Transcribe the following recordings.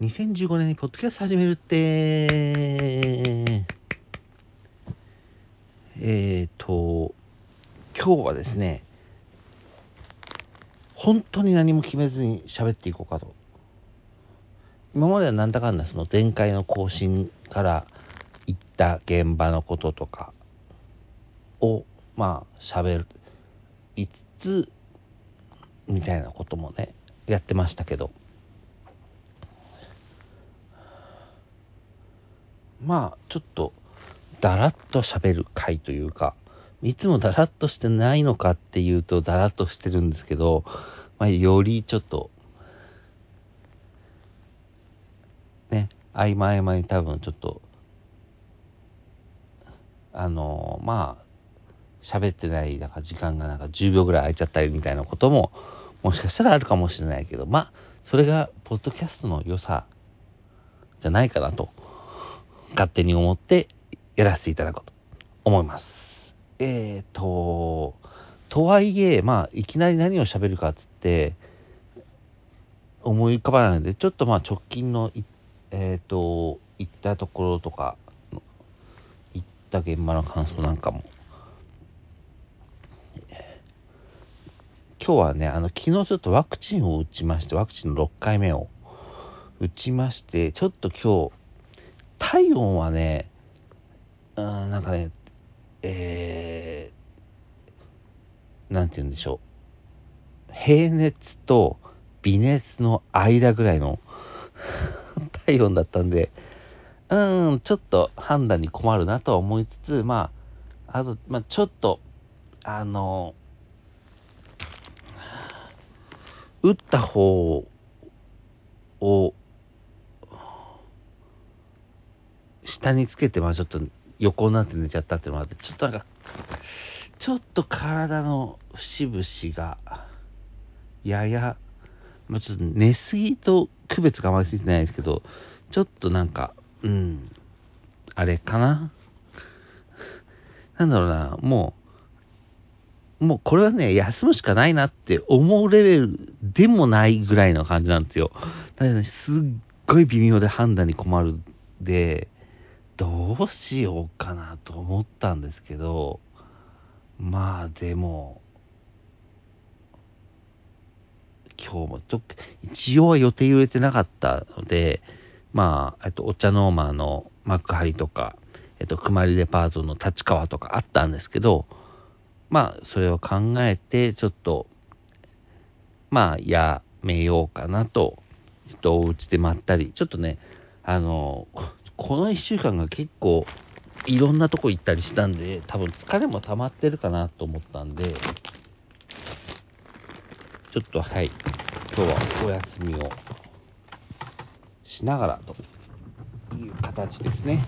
2015年にポッドキャスト始めるって、えっ、と、今日はですね、本当に何も決めずに喋っていこうかと。今まではなんだかんだその前回の更新から行った現場のこととかを、まあ喋る、いつつ、みたいなこともね、やってましたけど、まあ、ちょっと、だらっと喋る回というか、いつもだらっとしてないのかっていうと、だらっとしてるんですけど、まあ、よりちょっと、ね、合間合間に多分ちょっと、あのまあ、喋ってない、だから時間がなんか10秒ぐらい空いちゃったりみたいなことも、もしかしたらあるかもしれないけど、まあ、それが、ポッドキャストの良さ、じゃないかなと。勝手に思ってやらせていただこうと思います。えーと、とはいえ、まあ、いきなり何を喋るかっつって、思い浮かばないので、ちょっとまあ直近のい、えーと、行ったところとか、行った現場の感想なんかも。今日はね、あの、昨日ちょっとワクチンを打ちまして、ワクチンの6回目を打ちまして、ちょっと今日、体温はね、うん、なんかね、えー、なんて言うんでしょう。平熱と微熱の間ぐらいの 体温だったんで、うん、ちょっと判断に困るなとは思いつつ、まあ、あと、まあ、ちょっと、あの、打った方を、下につけて、まあちょっと横になって寝ちゃったっていうのがあって、ちょっとなんか、ちょっと体の節々が、やや、まあちょっと寝すぎと区別があまりついてないですけど、ちょっとなんか、うん、あれかななんだろうな、もう、もうこれはね、休むしかないなって思うレベルでもないぐらいの感じなんですよ。だけどね、すっごい微妙で判断に困るで、どうしようかなと思ったんですけど、まあでも、今日もと、一応は予定入れてなかったので、まあ、えっと、 OCHA NORMA の幕張とか、えっと、クマリデパートの立川とかあったんですけど、まあ、それを考えて、ちょっと、まあ、やめようかなと、ちょっとお家でまったり、ちょっとね、あの、この1週間が結構いろんなとこ行ったりしたんで、多分疲れも溜まってるかなと思ったんで、ちょっとはい、今日はお休みをしながらという形ですね。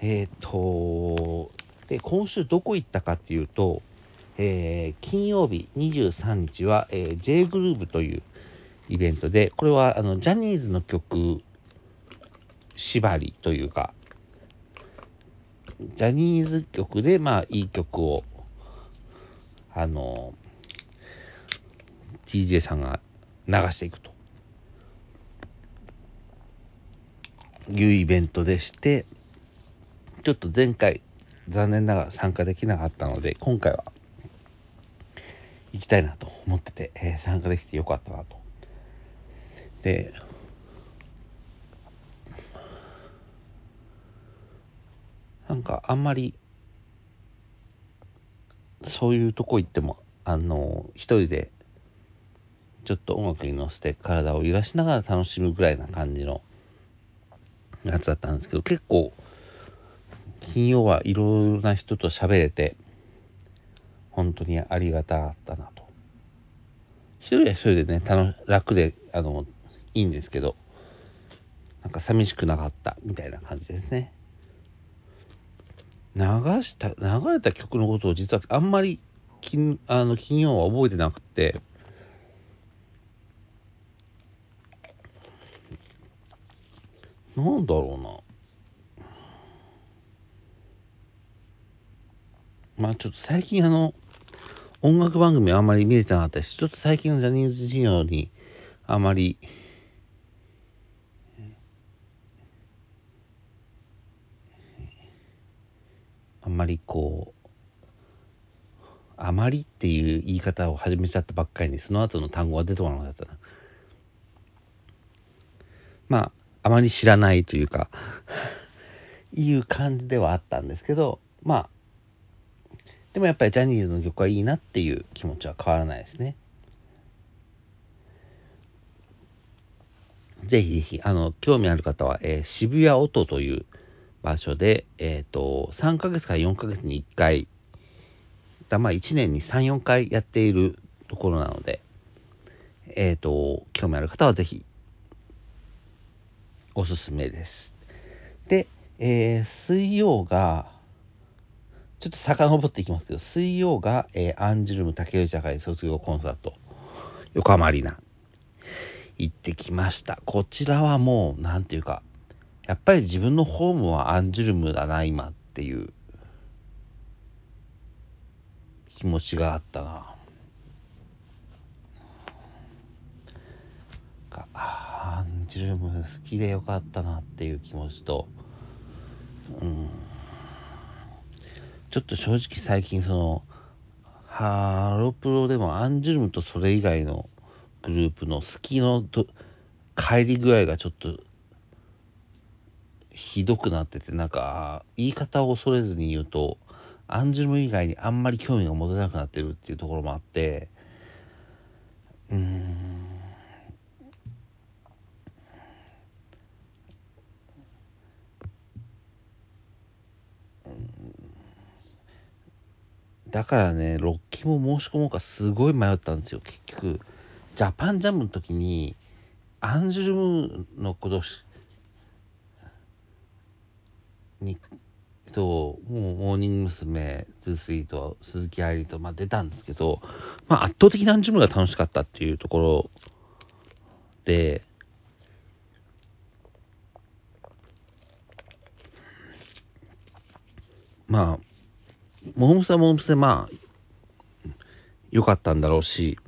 えっ、と、で、今週どこ行ったかっていうと、えー金曜日23日は、えー J グルーブというイベントで、これはあのジャニーズの曲縛りというか、ジャニーズ曲で、まあ、いい曲を、あの、DJ さんが流していくというイベントでして、ちょっと前回、残念ながら参加できなかったので、今回は行きたいなと思ってて、えー参加できてよかったなと。で、なんかあんまりそういうとこ行ってもあの一人でちょっと音楽に乗せて体を揺らしながら楽しむぐらいな感じのやつだったんですけど結構金曜はいろいろな人と喋れて本当にありがたかったなと。一人は一人でね楽楽であのいいんですけどなんか寂しくなかったみたいな感じですね。流した、流れた曲のことを実はあんまり金あの金曜は覚えてなくて、なんだろうな。まあちょっと最近あの、音楽番組あんまり見れてなかったし、ちょっと最近のジャニーズ事業にあまりんまりこう、あまりっていう言い方を始めちゃったばっかりに、その後の単語が出てこなかったな。まあ、あまり知らないというかいう感じではあったんですけど、まあ、でもやっぱりジャニーズの曲はいいなっていう気持ちは変わらないですね。ぜひぜひ、あの、興味ある方は、えー、渋谷音という場所で、えっ、ー、と、3ヶ月から4ヶ月に1回、だまあ1年に3、4回やっているところなので、えっ、ー、と、興味ある方はぜひ、おすすめです。で、えー、水曜が、ちょっと遡っていきますけど、水曜が、えー、アンジュルム竹内会卒業コンサート、横浜アリーナ、行ってきました。こちらはもう、なんていうか、やっぱり自分のホームはアンジュルムだな、今っていう気持ちがあったな。アンジュルム好きでよかったなっていう気持ちと、うん、ちょっと正直最近その、ハロプロでもアンジュルムとそれ以外のグループの好きの帰り具合がちょっとひどくなってて、なんか、言い方を恐れずに言うと、アンジュルム以外にあんまり興味が持てなくなってるっていうところもあって、うーん。だからね、6期も申し込もうかすごい迷ったんですよ、結局。ジャパンジャムの時に、アンジュルムのことに、と、もう、モーニング娘。トゥースイート、鈴木愛理と、まあ出たんですけど、まあ圧倒的なアンジムが楽しかったっていうところで、まあ、モームスはモームスでまあ、良かったんだろうし、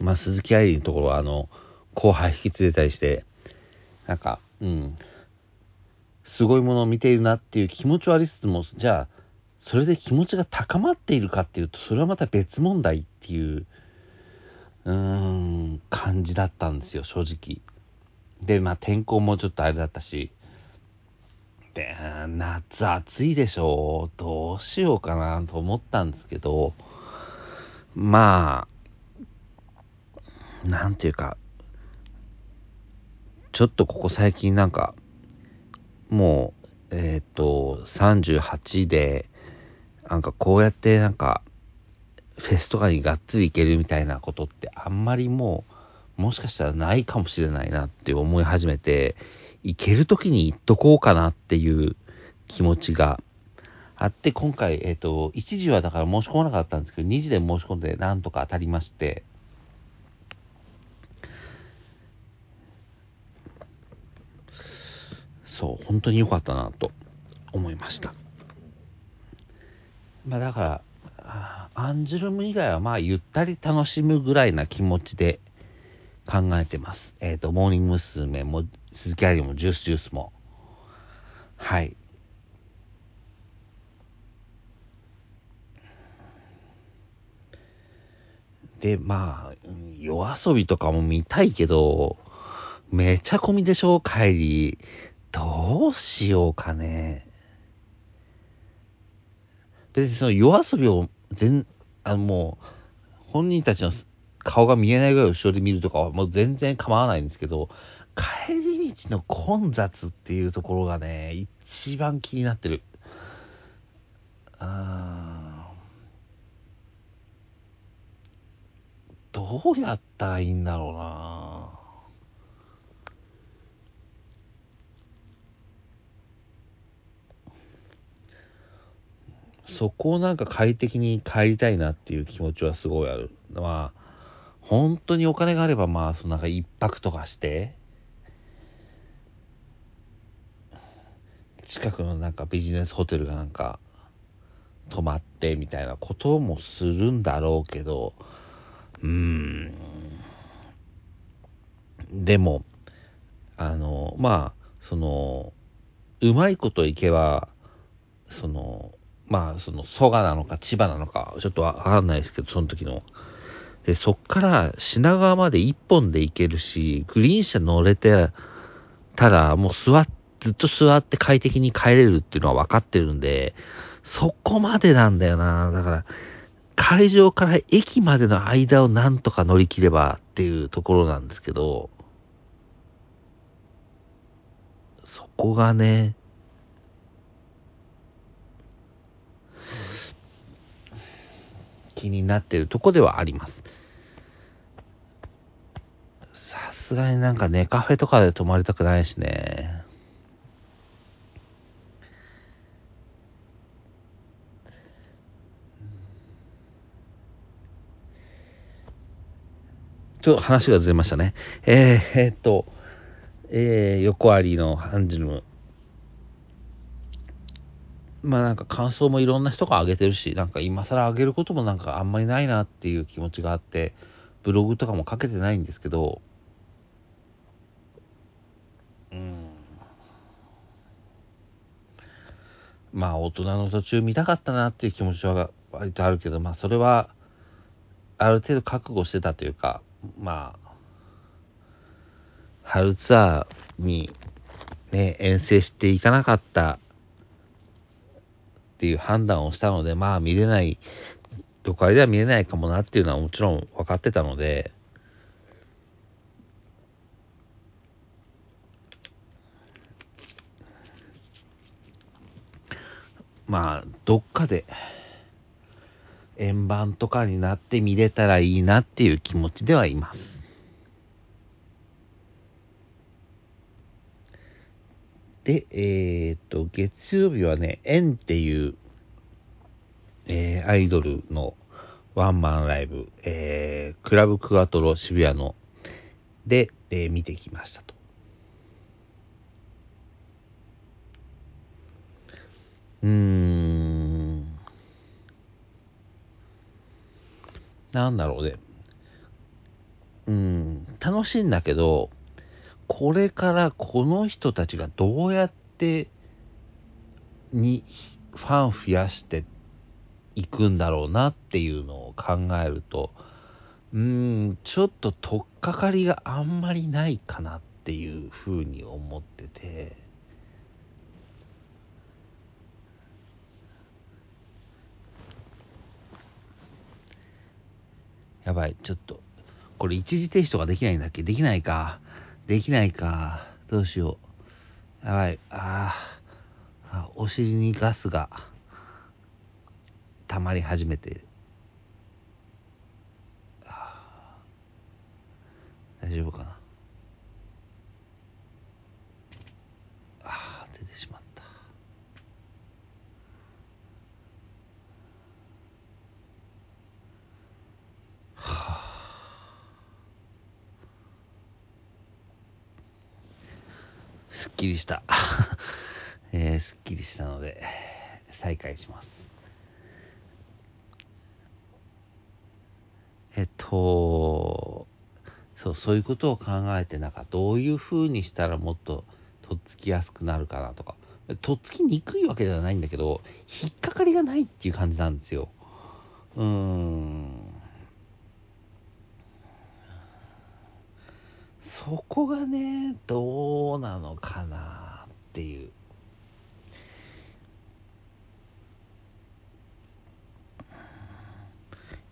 まあ、鈴木愛理のところは、あの、後輩引き連れたりして、なんか、うん、すごいものを見ているなっていう気持ちはありつつも、じゃあ、それで気持ちが高まっているかっていうと、それはまた別問題っていう、うーん、感じだったんですよ、正直。で、まあ、天候もちょっとあれだったし、で、夏暑いでしょう。どうしようかなと思ったんですけど、まあ、なんていうか、ちょっとここ最近なんか、もう、えっ、ー、と、38で、なんかこうやってなんか、フェスとかにがっつり行けるみたいなことってあんまりもう、もしかしたらないかもしれないなって思い始めて、行ける時に行っとこうかなっていう気持ちがあって、今回、えっ、ー、と、1時はだから申し込まなかったんですけど、2時で申し込んでなんとか当たりまして、そう、本当に良かったなと思いました。まあだから、アンジュルム以外はまあゆったり楽しむぐらいな気持ちで考えてます。えっ、ー、と、モーニング娘。も、鈴木愛理も、ジュースジュースも。はい。で、まあ、夜遊びとかも見たいけど、めちゃ込みでしょ、帰り。どうしようかね。別にその夜遊びを全、あのもう、本人たちの顔が見えないぐらい後ろで見るとかはもう全然構わないんですけど、帰り道の混雑っていうところがね、一番気になってる。あどうやったらいいんだろうなそこをなんか快適に帰りたいなっていう気持ちはすごいある。まあ、本当にお金があれば、まあ、そのなんか一泊とかして、近くのなんかビジネスホテルがなんか、泊まってみたいなこともするんだろうけど、うーん。でも、あの、まあ、その、うまいこといけば、その、まあ、その、蘇我なのか千葉なのか、ちょっとわかんないですけど、その時の。で、そっから品川まで一本で行けるし、グリーン車乗れてたら、もう座って、ずっと座って快適に帰れるっていうのは分かってるんで、そこまでなんだよな。だから、会場から駅までの間をなんとか乗り切ればっていうところなんですけど、そこがね、気になってるとこではあります。さすがになんかね、カフェとかで泊まりたくないしね。ちょっと話がずれましたね。えー、えー、っと、えー、横ありのハンジルム。まあなんか感想もいろんな人が上げてるし、なんか今更上げることもなんかあんまりないなっていう気持ちがあって、ブログとかも書けてないんですけど、うん。まあ大人の途中見たかったなっていう気持ちは割とあるけど、まあそれはある程度覚悟してたというか、まあ、春ツアーにね、遠征していかなかったっていう判断をしたので、まあ見れない、都会では見れないかもなっていうのはもちろん分かってたので、まあ、どっかで、円盤とかになって見れたらいいなっていう気持ちではいます。で、えー、っと、月曜日はね、円っていう、えー、アイドルのワンマンライブ、えー、クラブクワトロ渋谷の、で、えー、見てきましたと。うーん。なんだろうね。うん、楽しいんだけど、これからこの人たちがどうやってにファン増やしていくんだろうなっていうのを考えるとうんちょっと取っかかりがあんまりないかなっていうふうに思ってて。やばいちょっとこれ一時停止とかできないんだっけ？できないか。できないか。どうしよう。やばい。ああ、お尻にガスが溜まり始めて大丈夫かな。ああ、出てしまった。はあすっきりした。えー、すっきりしたので、再開します。えっと、そう、そういうことを考えて、なんかどういう風にしたらもっととっつきやすくなるかなとか、とっつきにくいわけではないんだけど、引っかかりがないっていう感じなんですよ。うーん。そこがね、どうなのかなっていう。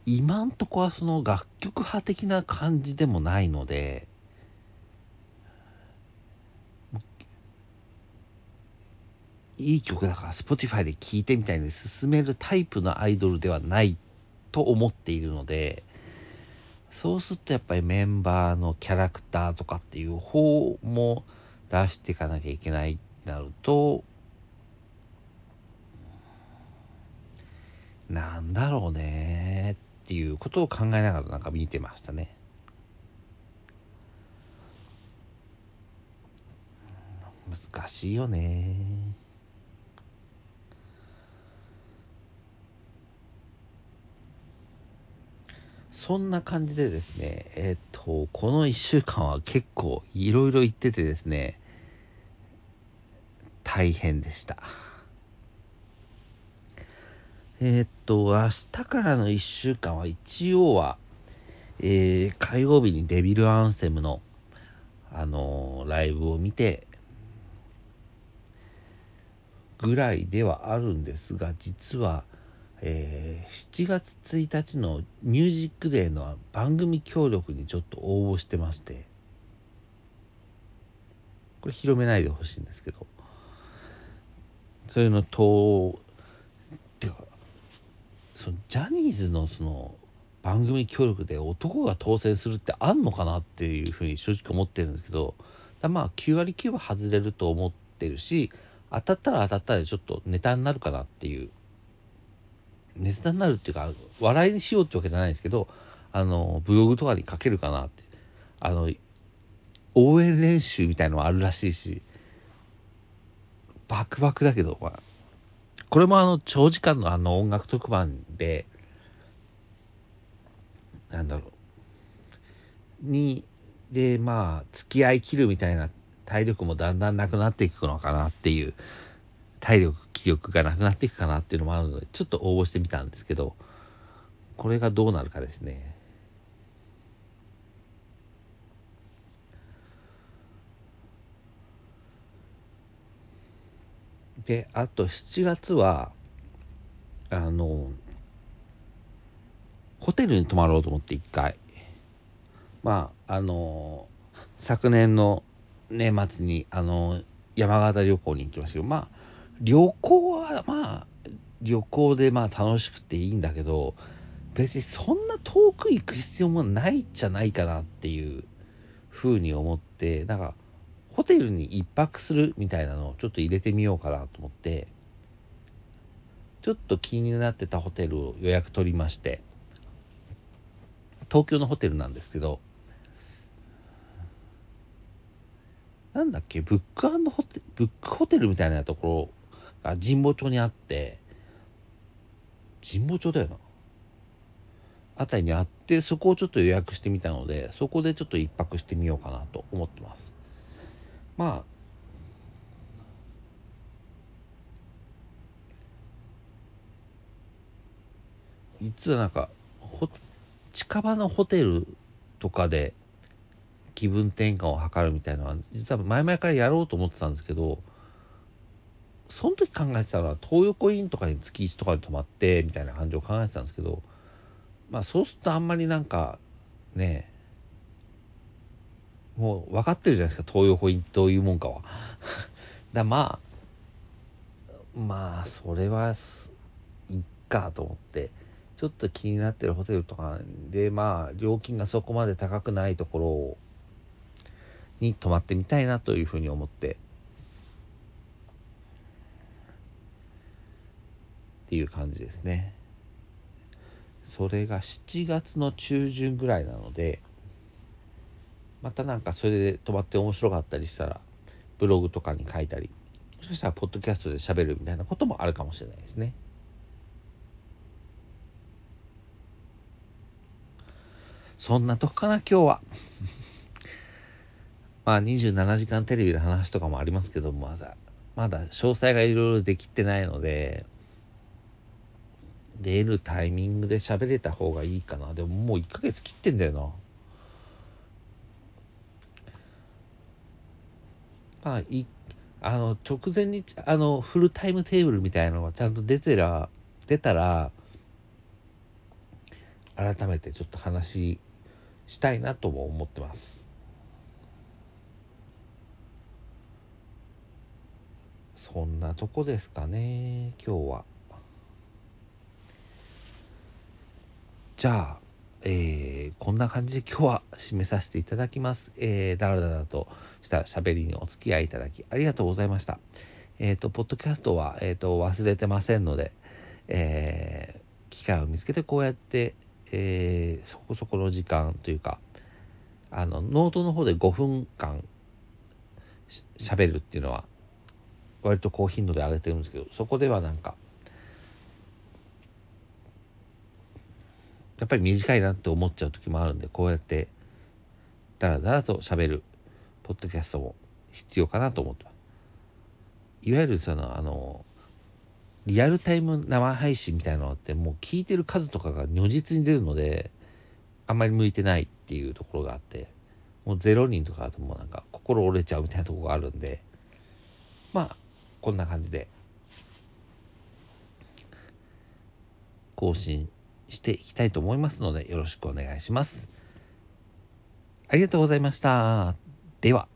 今んとこはその楽曲派的な感じでもないので、いい曲だから Spotify で聴いてみたいに進めるタイプのアイドルではないと思っているので、そうするとやっぱりメンバーのキャラクターとかっていう方も出していかなきゃいけないってなると、なんだろうねっていうことを考えながらなんか見てましたね。難しいよねそんな感じでですね、えっ、と、この1週間は結構いろいろ言っててですね、大変でした。えー、っと、明日からの1週間は一応は、えー、火曜日にデビルアンセムの、あのー、ライブを見て、ぐらいではあるんですが、実は、えー、7月1日のミュージックデーの番組協力にちょっと応募してまして、これ広めないでほしいんですけど、そういうのと、てか、そのジャニーズのその番組協力で男が当選するってあんのかなっていうふうに正直思ってるんですけど、だまあ9割9分外れると思ってるし、当たったら当たったらちょっとネタになるかなっていうネタになるっていうか、笑いにしようってわけじゃないんですけど、あの、ブログとかに書けるかなって。あの、応援練習みたいのもあるらしいし、バクバクだけど、まあ、これもあの、長時間のあの音楽特番で、なんだろう、に、で、まあ、付き合い切るみたいな体力もだんだんなくなっていくのかなっていう体力、気力がなくなっていくかなっていうのもあるので、ちょっと応募してみたんですけど、これがどうなるかですね。で、あと7月は、あの、ホテルに泊まろうと思って一回。まあ、あの、昨年の年末に、あの、山形旅行に行きましたけど、まあ、旅行はまあ、旅行でまあ楽しくていいんだけど、別にそんな遠く行く必要もないじゃないかなっていう風に思って、なんか、ホテルに一泊するみたいなのをちょっと入れてみようかなと思って、ちょっと気になってたホテルを予約取りまして、東京のホテルなんですけど、なんだっけ、ブックホテル、ブックホテルみたいなところが神保町にあって、神保町だよな。あたりにあって、そこをちょっと予約してみたので、そこでちょっと一泊してみようかなと思ってます。まあ、実はなんか、近場のホテルとかで気分転換を図るみたいなのは、実は前々からやろうと思ってたんですけど、その時考えてたのは、東横インとかに月1とかで泊まって、みたいな感じを考えてたんですけど、まあそうするとあんまりなんか、ね、もう分かってるじゃないですか、東横インどういうもんかは。だまあ、まあ、それは、いっかと思って、ちょっと気になってるホテルとかで、まあ、料金がそこまで高くないところに泊まってみたいなというふうに思って、ていう感じですね。それが7月の中旬ぐらいなので、またなんかそれで止まって面白かったりしたら、ブログとかに書いたり、もしかしたらポッドキャストで喋るみたいなこともあるかもしれないですね。そんなとこかな、今日は。まあ27時間テレビの話とかもありますけどまだ、まだ詳細がいろいろできてないので、出るタイミングで喋れた方がいいかな。でももう1ヶ月切ってんだよな。まあ、い、あの、直前に、あの、フルタイムテーブルみたいなのがちゃんと出てら、出たら、改めてちょっと話したいなとも思ってます。そんなとこですかね、今日は。じゃあ、えー、こんな感じで今日は締めさせていただきます。えー、だらだらとした喋りにお付き合いいただきありがとうございました。えっ、ー、と、ポッドキャストは、えっ、ー、と、忘れてませんので、えー、機会を見つけてこうやって、えー、そこそこの時間というか、あの、ノートの方で5分間喋るっていうのは、割と高頻度で上げてるんですけど、そこではなんか、やっぱり短いなって思っちゃう時もあるんで、こうやって、だらだらと喋る、ポッドキャストも必要かなと思ってます。いわゆるその、あの、リアルタイム生配信みたいなのってもう聞いてる数とかが如実に出るので、あんまり向いてないっていうところがあって、もう0人とかだともうなんか心折れちゃうみたいなとこがあるんで、まあ、こんな感じで、更新していきたいと思いますので、よろしくお願いします。ありがとうございました。では。